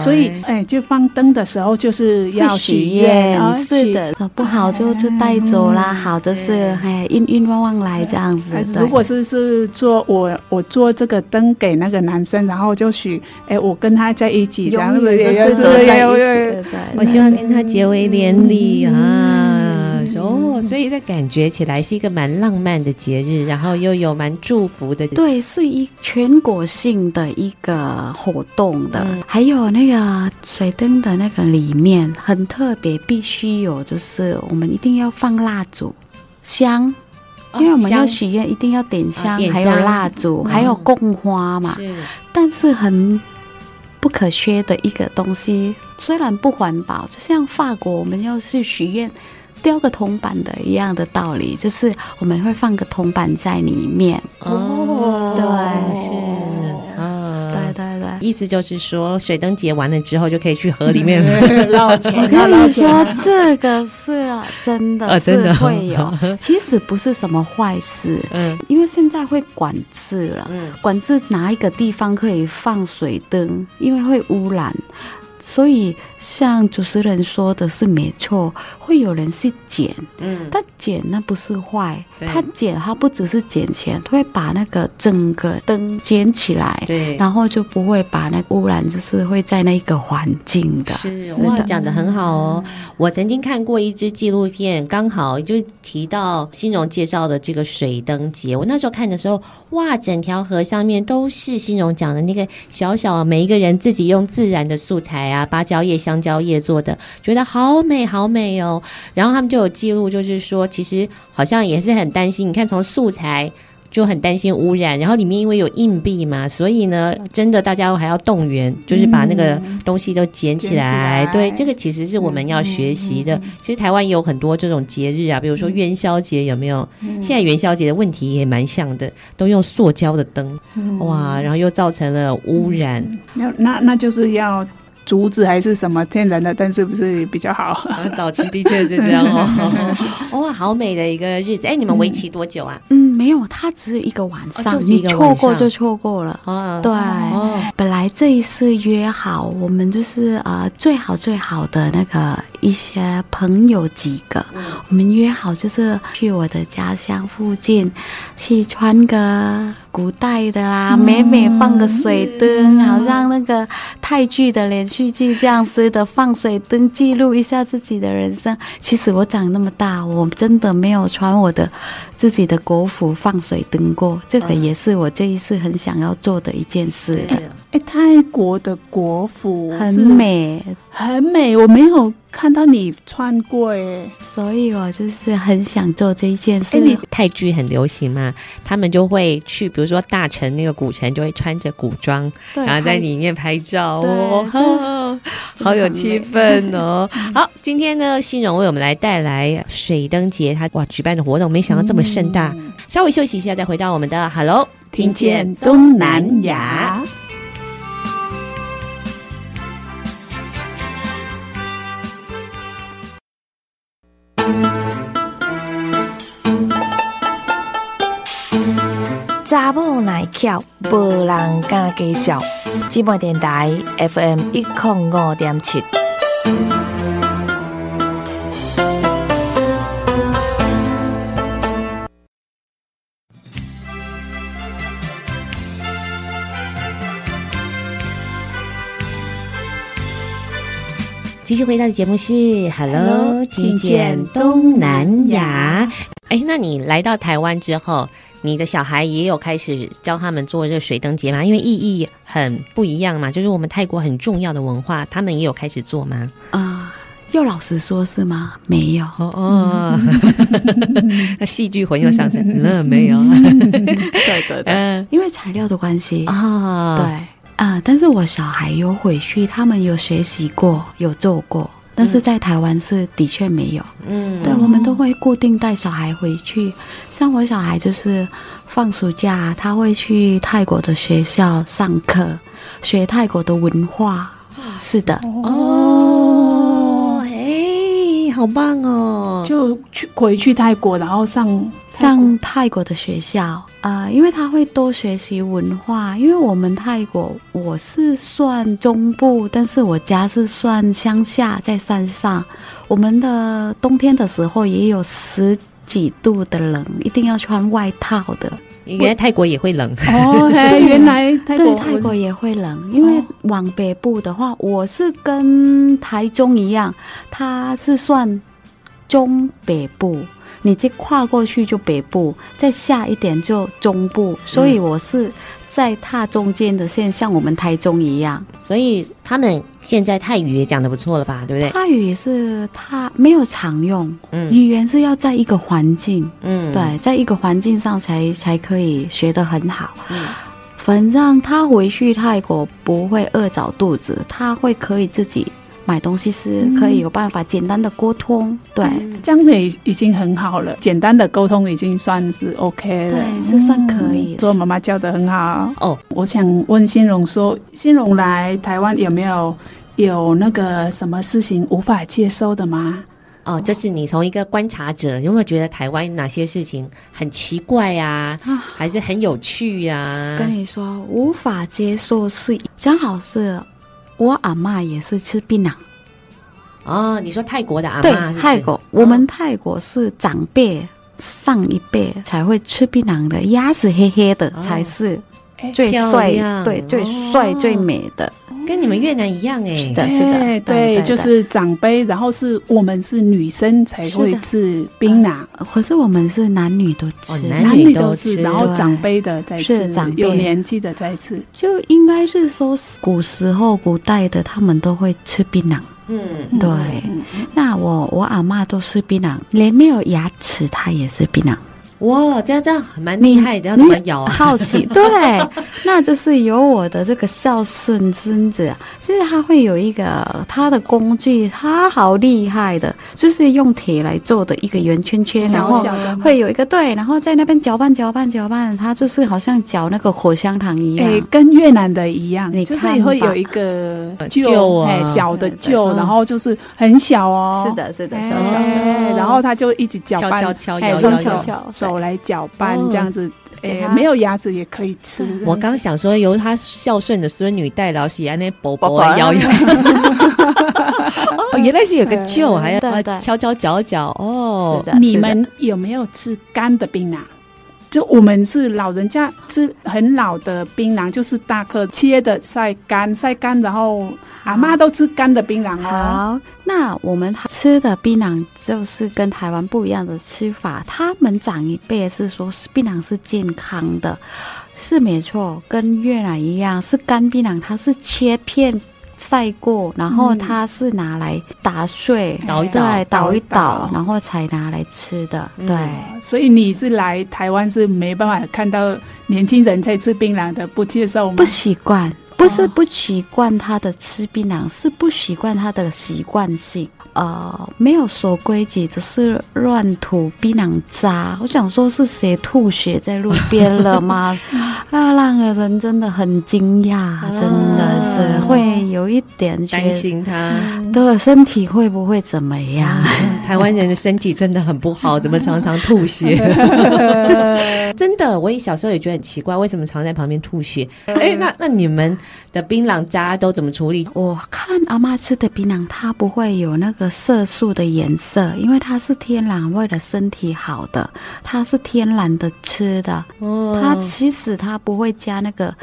所以哎，就放灯的时候就是要许愿，是。的，不好就就带走啦，好的是哎运运旺旺来这样子。如果是是做我我做这个灯给那个男生，然后就许哎我跟他在一起这样子，也是在一起，我希望跟他结为连理啊，哦，所以在感觉起来是一个蛮浪漫的节日，然后又有蛮祝福的。对，是一全国性的一个活动的，嗯、还有那个水灯的那个里面很特别，必须有就是我们一定要放蜡烛香，因为我们要许愿，一定要点香，哦、还有蜡烛，嗯、还有供花嘛。是，但是很。不可缺的一个东西，虽然不环保，就像法国，我们要是许愿，雕个铜板的一样的道理，就是我们会放个铜板在里面。哦，对，是，意思就是说，水灯节完了之后，就可以去河里面捞钱。我跟你说，这个是 真的，是会有。其实不是什么坏事，嗯，因为现在会管制了，嗯，管制哪一个地方可以放水灯，因为会污染。所以，像主持人说的是没错，会有人去捡，嗯，但捡那不是坏，他捡他不只是捡钱，他会把那个整个灯捡起来，对，然后就不会把那个污染，就是会在那个环境的。是，哇，讲的很好哦。我曾经看过一支纪录片，刚好就提到新荣介绍的这个水灯节。我那时候看的时候，哇，整条河上面都是新荣讲的那个小小每一个人自己用自然的素材啊。芭蕉叶、香蕉叶做的，觉得好美，好美哦。然后他们就有记录，就是说，其实好像也是很担心。你看，从素材。就很担心污染，然后里面因为有硬币嘛，所以呢，真的大家还要动员，就是把那个东西都捡起来。嗯、起来对，这个其实是我们要学习的。嗯嗯嗯、其实台湾也有很多这种节日啊，比如说元宵节，有没有？嗯、现在元宵节的问题也蛮像的，都用塑胶的灯，嗯、哇，然后又造成了污染。那、嗯、那那就是要。竹子还是什么天然的但是不是比较好？早期的确是这样哦。哇，好美的一个日子！哎，你们为期多久啊？嗯，没有，它只是一个晚上，哦、你错过就错过了。哦，对，哦、本来这一次约好，我们就是呃最好最好的那个一些朋友几个，嗯、我们约好就是去我的家乡附近去穿个。古代的啦，美美放个水灯，嗯、好像那个泰剧的连续剧这样似的，放水灯记录一下自己的人生。其实我长那么大，我真的没有穿我的自己的国服放水灯过，这个也是我这一次很想要做的一件事。哎，泰国的国服很美，很美，我没有看到你穿过哎，所以我就是很想做这一件事。你泰剧很流行嘛，他们就会去，比如说大城那个古城，就会穿着古装，然后在里面拍照哦，好有气氛哦。好，今天呢，欣荣为我们来带来水灯节，他哇举办的活动，没想到这么盛大。嗯、稍微休息一下，再回到我们的 Hello，听见东南亚。查某耐巧，无人敢介绍。姊妹电台 FM 一零五点七。继续回到的节目是 Hello，听见东南亚。哎，那你来到台湾之后，你的小孩也有开始教他们做这个水灯节吗？因为意义很不一样嘛，就是我们泰国很重要的文化，他们也有开始做吗？啊，又老实说是吗？没有哦哦，那戏剧魂又上升了 没有？对对对，因为材料的关系啊，对啊，但是我小孩有回去，他们有学习过，有做过。但是在台湾是的确没有，嗯，对，我们都会固定带小孩回去。像我小孩就是放暑假，他会去泰国的学校上课，学泰国的文化。是的，哦，哎，好棒哦！就去回去泰国，然后上上泰国的学校。啊、呃，因为他会多学习文化，因为我们泰国我是算中部，但是我家是算乡下，在山上。我们的冬天的时候也有十几度的冷，一定要穿外套的。原来泰国也会冷哦，原来泰国对泰国也会冷，因为往北部的话，我是跟台中一样，它是算中北部。你这跨过去就北部，再下一点就中部，所以我是在踏中间的线，像我们台中一样。所以他们现在泰语也讲的不错了吧？对不对？泰语也是他没有常用，嗯，语言是要在一个环境，嗯，对，在一个环境上才才可以学得很好。嗯，反正他回去泰国不会饿着肚子，他会可以自己。买东西是可以有办法简单的沟通，对，这样子已经很好了。简单的沟通已经算是 OK 了，对，是算可以。做妈妈教的很好哦。我想问新荣说，新荣来台湾有没有有那个什么事情无法接受的吗？哦，就是你从一个观察者，有没有觉得台湾哪些事情很奇怪呀、啊，啊、还是很有趣呀、啊？跟你说，无法接受是正好是。我阿嬷也是吃槟榔，哦，你说泰国的阿嬷？对，泰国，我们泰国是长辈上一辈才会吃槟榔的，牙齿黑黑的才是最帅，对，最帅最美的。跟你们越南一样哎，是的，是的，对，就是长辈，然后是我们是女生才会吃槟榔，可是我们是男女都吃，男女都吃，然后长辈的在吃，长有年纪的在吃，就应该是说古时候古代的他们都会吃槟榔，嗯，对。那我我阿嬷都吃槟榔，连没有牙齿她也是槟榔。哇，这样这样蛮厉害的，要怎么咬啊？好奇，对，那就是有我的这个孝顺孙子，就是他会有一个他的工具，他好厉害的，就是用铁来做的一个圆圈圈，然后会有一个对，然后在那边搅拌搅拌搅拌，他就是好像搅那个火香糖一样，哎、跟越南的一样，你就是会有一个旧，哎，小的臼，然后就是很小哦，是的，是的，小小的，欸、然后他就一直搅拌，敲敲敲，敲敲敲。手来搅拌这样子，哎，没有牙齿也可以吃。我刚想说，由他孝顺的孙女代劳喜安那伯伯摇摇。哦，原来是有个舅，还要敲敲搅搅。哦，你们有没有吃干的槟榔？就我们是老人家吃很老的槟榔，就是大颗切的晒干，晒干，然后阿妈都吃干的槟榔哦。好，那我们吃的槟榔就是跟台湾不一样的吃法。他们长一辈是说槟榔是健康的，是没错，跟越南一样，是干槟榔，它是切片晒过，然后它是拿来打碎，捣一捣，对，捣一捣，然后才拿来吃的。对，所以你是来台湾是没办法看到年轻人在吃槟榔的，不接受吗？不习惯，不是不习惯他的吃槟榔，是不习惯他的习惯性。呃，没有守规矩，只是乱吐槟榔渣。我想说，是谁吐血在路边了吗？啊，让人真的很惊讶，真的是会有一点担心他，的身体会不会怎么样？台湾人的身体真的很不好，怎么常常吐血？真的，我也小时候也觉得很奇怪，为什么常在旁边吐血？哎，那那你们的槟榔渣都怎么处理？我看阿妈吃的槟榔，它不会有那个色素的颜色，因为它是天然，为了身体好的，它是天然的吃的。哦，它其实它不会加那个。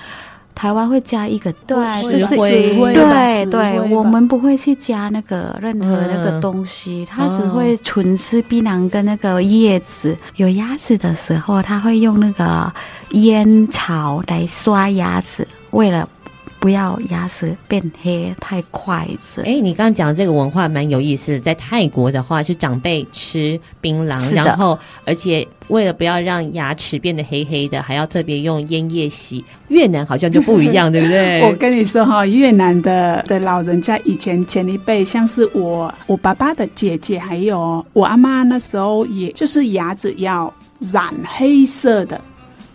台湾会加一个对，就是对对，我们不会去加那个任何那个东西，它只会纯吃槟榔跟那个叶子。有牙齿的时候，他会用那个烟草来刷牙齿，为了。不要牙齿变黑太快子。哎，你刚刚讲的这个文化蛮有意思的。在泰国的话，是长辈吃槟榔，然后而且为了不要让牙齿变得黑黑的，还要特别用烟叶洗。越南好像就不一样，对不对？我跟你说哈，越南的的老人家以前前一辈，像是我我爸爸的姐姐，还有我阿妈那时候，也就是牙齿要染黑色的。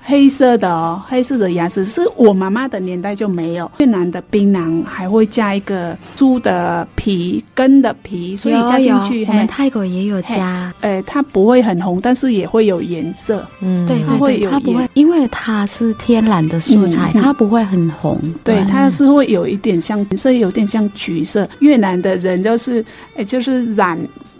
黑色的哦，黑色的牙齿是我妈妈的年代就没有。越南的槟榔还会加一个猪的皮、根的皮，所以加进去。我们泰国也有加，呃，它不会很红，但是也会有颜色。嗯，对，它会有，它不会，因为它是天然的素材，它不会很红。对，它是会有一点像颜色，有点像橘色。越南的人就是，哎，就是染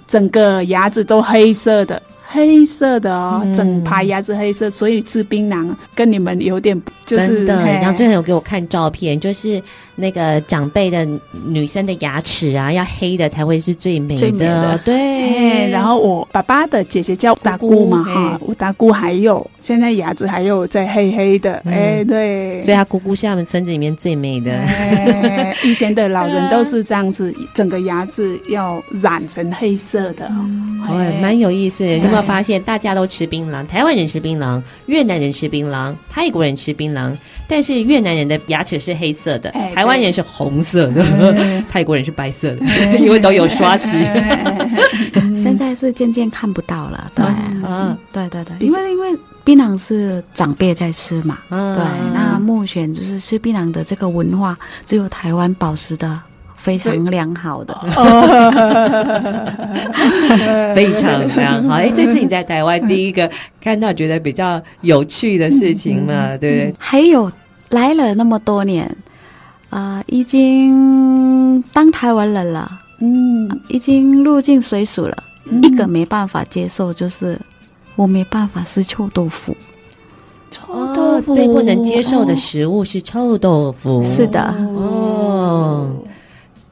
整个牙齿都黑色的。黑色的哦，整排牙齿黑色，所以吃槟榔跟你们有点就是。真的，杨最近有给我看照片，就是那个长辈的女生的牙齿啊，要黑的才会是最美的。最美的对。然后我爸爸的姐姐叫大姑嘛哈，我大姑还有现在牙齿还有在黑黑的，哎对。所以她姑姑是他们村子里面最美的。以前的老人都是这样子，整个牙齿要染成黑色的。哎，蛮有意思。发现大家都吃槟榔，台湾人吃槟榔，越南人吃槟榔，泰国人吃槟榔，但是越南人的牙齿是黑色的，台湾人是红色的，泰国人是白色的，因为都有刷洗。现在是渐渐看不到了，对，嗯，对对对，因为因为槟榔是长辈在吃嘛，对，那目前就是吃槟榔的这个文化，只有台湾保持的。非常良好的，非常良好。哎，这是你在台湾第一个看到觉得比较有趣的事情嘛？嗯、对不对？还有来了那么多年，啊、呃，已经当台湾人了，嗯，已经入境随俗了。嗯、一个没办法接受，就是我没办法吃臭豆腐。臭豆腐、哦、最不能接受的食物是臭豆腐。是的，哦。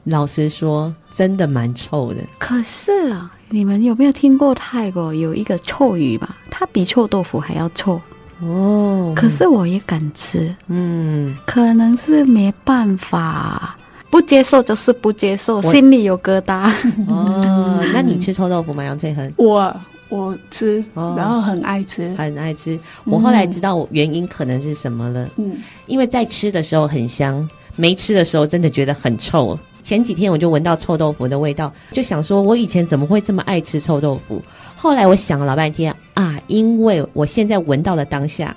老实说，真的蛮臭的。可是啊，你们有没有听过泰国有一个臭鱼吧？它比臭豆腐还要臭哦。可是我也敢吃，嗯，可能是没办法，不接受就是不接受，心里有疙瘩。哦，那你吃臭豆腐吗？杨翠恒？我我吃，然后很爱吃，哦，很爱吃。我后来知道原因可能是什么了，嗯，因为在吃的时候很香，没吃的时候真的觉得很臭。前几天我就闻到臭豆腐的味道，就想说，我以前怎么会这么爱吃臭豆腐？后来我想了老半天啊，因为我现在闻到了当下，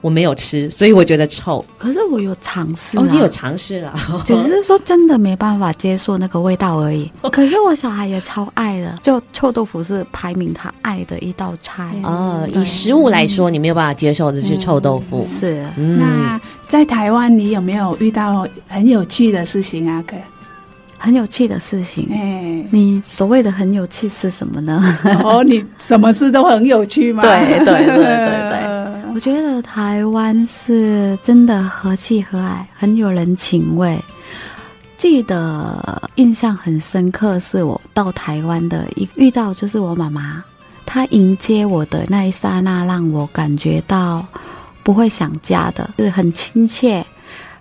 我没有吃，所以我觉得臭。可是我有尝试，哦，你有尝试了，只是说真的没办法接受那个味道而已。可是我小孩也超爱的，就臭豆腐是排名他爱的一道菜。哦，以食物来说，你没有办法接受的是臭豆腐。是，那在台湾你有没有遇到很有趣的事情啊？可很有趣的事情，哎，你所谓的很有趣是什么呢？哦，你什么事都很有趣吗？对对对对对，我觉得台湾是真的和气和蔼，很有人情味。记得印象很深刻，是我到台湾的一遇到，就是我妈妈，她迎接我的那一刹那，让我感觉到不会想家的，是很亲切。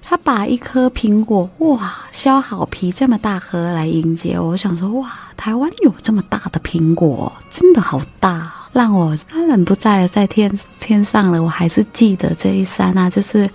他把一颗苹果哇削好皮这么大颗来迎接我，我想说哇，台湾有这么大的苹果，真的好大，让我他人不在了，在天天上了，我还是记得这一刹那，就是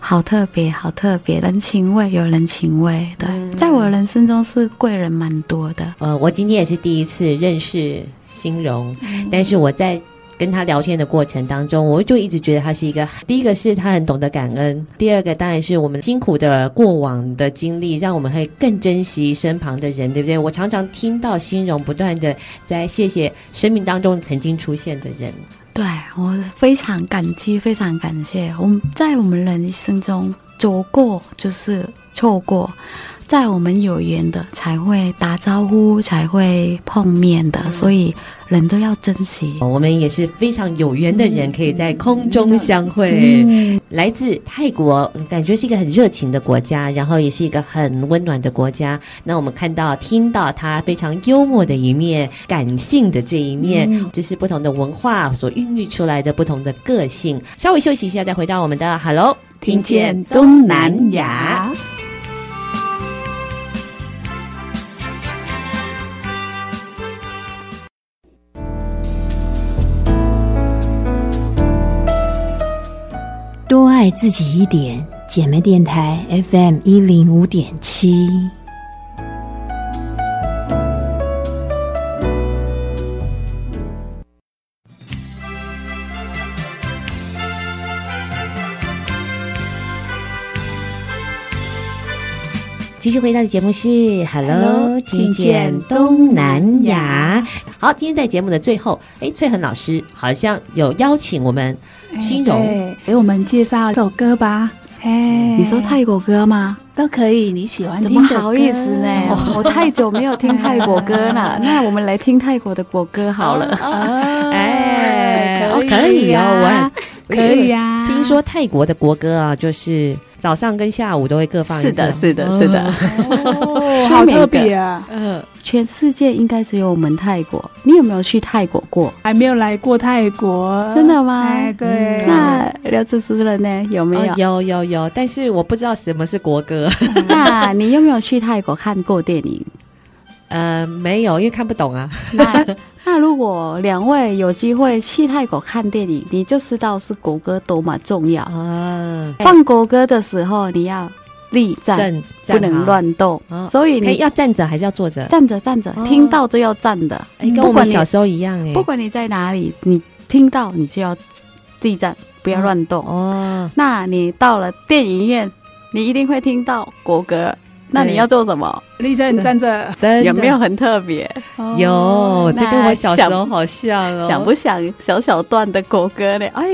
好特别，好特别，人情味有人情味，对，在我人生中是贵人蛮多的。呃，我今天也是第一次认识欣荣，但是我在。跟他聊天的过程当中，我就一直觉得他是一个，第一个是他很懂得感恩，第二个当然是我们辛苦的过往的经历，让我们会更珍惜身旁的人，对不对？我常常听到心荣不断的在谢谢生命当中曾经出现的人，对，我非常感激，非常感谢。我们在我们人生中走过就是错过，在我们有缘的才会打招呼，才会碰面的，所以。人都要珍惜，我们也是非常有缘的人，可以在空中相会。嗯、来自泰国，感觉是一个很热情的国家，然后也是一个很温暖的国家。那我们看到、听到他非常幽默的一面、感性的这一面，这、是不同的文化所孕育出来的不同的个性。稍微休息一下，再回到我们的 Hello，听见东南亚。爱自己一点，姐妹电台 FM 一零五点七。继续回到的节目是 Hello，, 听见东南亚。好，今天在节目的最后，哎，翠恒老师好像有邀请我们。欣荣，给我们介绍一首歌吧。哎，你说泰国歌吗？都可以，你喜欢听。怎么好意思呢？我太久没有听泰国歌了。那我们来听泰国的国歌好了。哎，可以哦，我可以呀。听说泰国的国歌啊，就是。早上跟下午都会各放一次。是的，是的，是的，哦，好特别啊！嗯，全世界应该只有我们泰国。你有没有去泰国过？还没有来过泰国，真的吗？哎，对。那廖主持人呢？有没有？有有有，但是我不知道什么是国歌。那你有没有去泰国看过电影？呃，没有，因为看不懂啊。那那如果两位有机会去泰国看电影，你就知道是国歌多么重要啊！放国歌的时候，你要立站，不能乱动，哦、所以你要站着还是要坐着？站着站着，哦、听到就要站的。哎，跟我们小时候一样哎。不管你在哪里，你听到你就要立站，不要乱动哦。那你到了电影院，你一定会听到国歌。那你要做什么？立正站着，有没有很特别？有，这跟我小时候好像哦。想不想小小段的国歌呢？哎，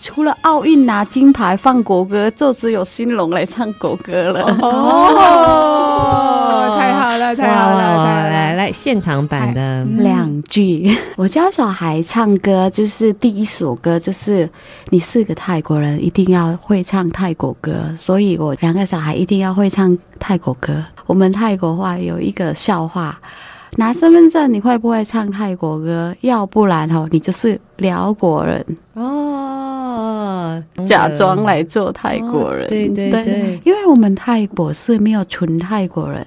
除了奥运拿金牌放国歌，就只有兴隆来唱国歌了。哦，太好了，太好了！来来，现场版的两句。我教小孩唱歌，就是第一首歌，就是你是个泰国人，一定要会唱泰国歌。所以我两个小孩一定要会唱泰国歌。我们泰国话有一个笑话，拿身份证你会不会唱泰国歌？要不然哦，你就是辽国人哦，假装来做泰国人。哦、对对对，对，因为我们泰国是没有纯泰国人。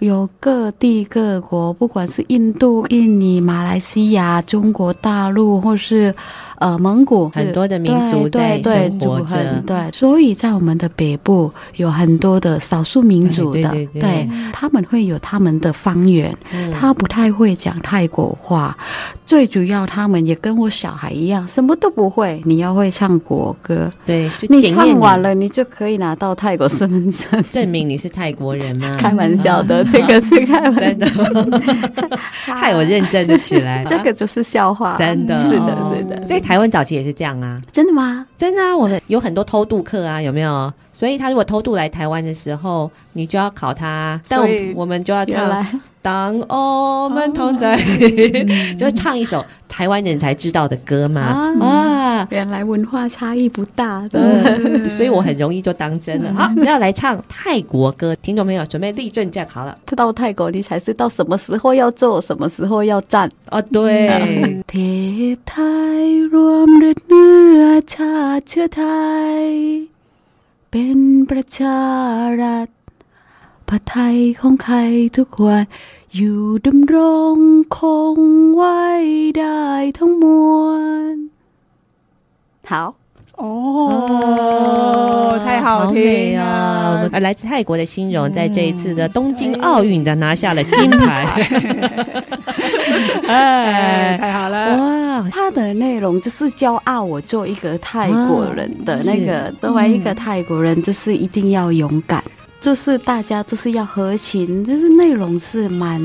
有各地各国，不管是印度、印尼、马来西亚、中国大陆，或是呃蒙古，很多的民族在生活着。对，所以在我们的北部有很多的少数民族的，对，对，对，对，他们会有他们的方言，嗯、他不太会讲泰国话。最主要，他们也跟我小孩一样，什么都不会。你要会唱国歌，对，你唱完了，你就可以拿到泰国身份证，证明你是泰国人吗？开玩笑的。这个是开玩笑，害我认真的起来。这个就是笑话，真的，是的，是的。在台湾早期也是这样啊，真的吗？真的啊，我们有很多偷渡客啊，有没有？所以他如果偷渡来台湾的时候，你就要考他，但我们就要唱。当我们同在，就唱一首台湾人才知道的歌嘛。啊，原来文化差异不大的，嗯，所以我很容易就当真了。好，要来唱泰国歌，听众朋友准备立正站好了。到泰国你才知道什么时候要坐，什么时候要站。哦，对。铁台รวมเนื้อชาติเชื้อไทยเป็นประชารัฐ ผัดไทยของใครทุกวันอยู่ดำรงคงไว้ได้ทั้งมวล好哦，太好听啊！来自泰国的欣荣，在这一次的东京奥运的拿下了金牌，哎，太好了！哇，他的内容就是骄傲，我做一个泰国人的那个，作为一个泰国人，就是一定要勇敢。 就是大家都是要合情，就是内容是蛮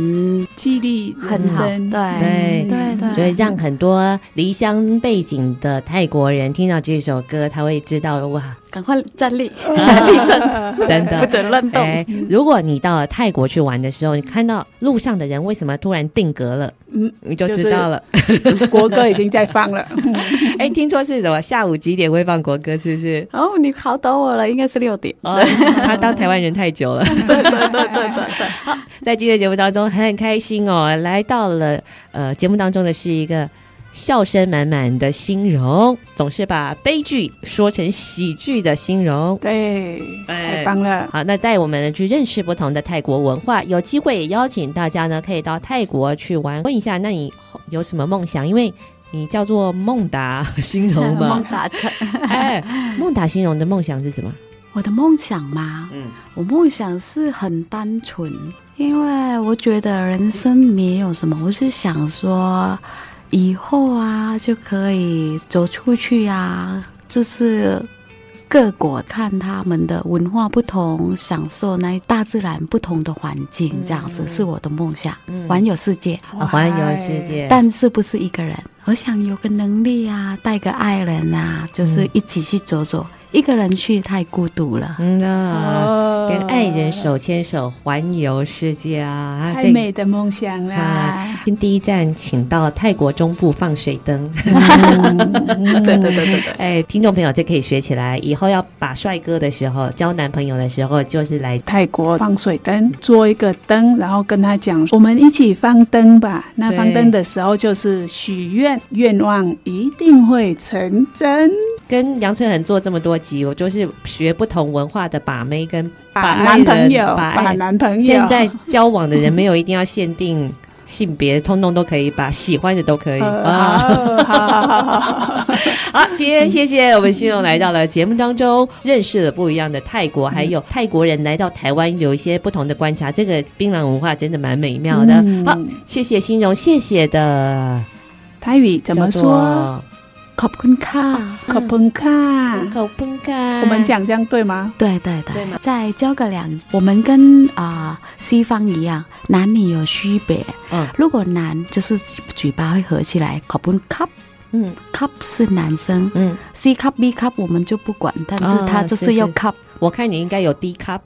激励很好，对。对对对，所以让很多离乡背景的泰国人听到这首歌，他会知道哇，赶快站立，真的不准乱动。哎，如果你到了泰国去玩的时候，你看到路上的人为什么突然定格了？嗯，你就知道了，国歌已经在放了。哎，听说是什么下午几点会放国歌？是不是？哦，你考倒我了，应该是六点。哦，他当台湾人太久了。对对对对。好，在今天的节目当中很开心哦，来到了呃节目当中的是一个笑声满满的心荣，总是把悲剧说成喜剧的心荣。对，太棒了。好，那带我们去认识不同的泰国文化，有机会也邀请大家呢可以到泰国去玩。问一下，那你有什么梦想？因为你叫做孟达心荣嘛。孟达成。哎，孟达心荣的梦想是什么？我的梦想吗？嗯，我梦想是很单纯，因为我觉得人生没有什么，我是想说以后啊就可以走出去啊，就是各国看他们的文化不同，享受那大自然不同的环境，这样子是我的梦想，环游世界，环游世界，但是不是一个人，我想有个能力啊，带个爱人啊，就是一起去走走。一个人去太孤独了，嗯啊，跟爱人手牵手环游世界啊，太美的梦想啦！今第一站，请到泰国中部放水灯。对对对对对，哎，听众朋友，这可以学起来，以后要把帅哥的时候，交男朋友的时候，就是来泰国放水灯，做一个灯，然后跟他讲，我们一起放灯吧。那放灯的时候，就是许愿，愿望一定会成真。跟杨春恒做这么多集，我就是学不同文化的把妹跟把男朋友，把男朋友。现在交往的人没有一定要限定性别，通通都可以，把喜欢的都可以啊。好，今天谢谢我们新荣来到了节目当中，认识了不一样的泰国，还有泰国人来到台湾有一些不同的观察。这个槟榔文化真的蛮美妙的。好，谢谢新荣，谢谢的泰语怎么说？考喷卡，考喷卡，考喷卡。我们讲这样对吗？对对对。再教个两，我们跟啊、呃、西方一样，男女有区别。嗯，如果男就是嘴巴会合起来，考喷卡。嗯，cup 是男生。嗯，C cup B cup 我们就不管，但是他就是要 cup。我看你应该有 D cup。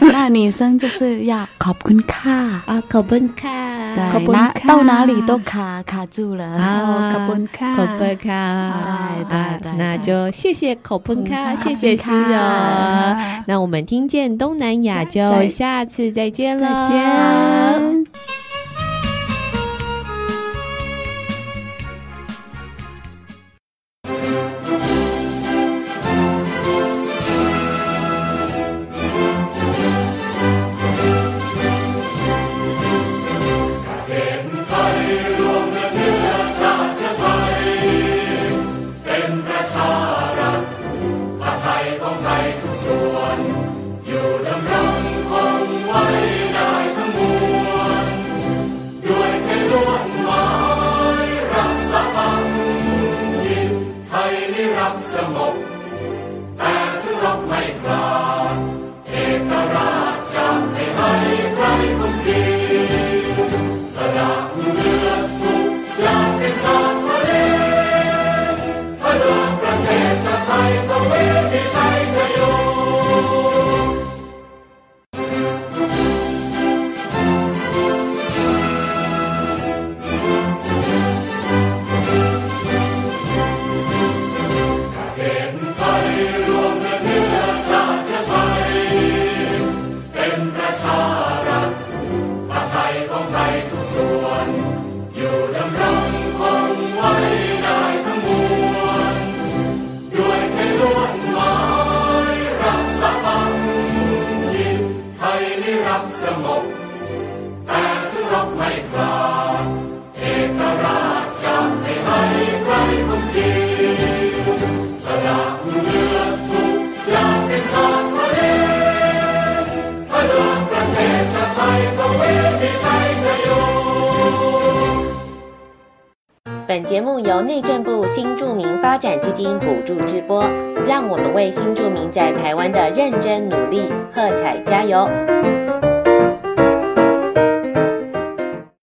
那女生就是要考喷卡啊，考喷卡。对，哪到哪里都卡卡住了。啊，考喷卡，考喷卡。对对对，那就谢谢考喷卡，谢谢心柔。那我们听见东南亚，就下次再见了。再见。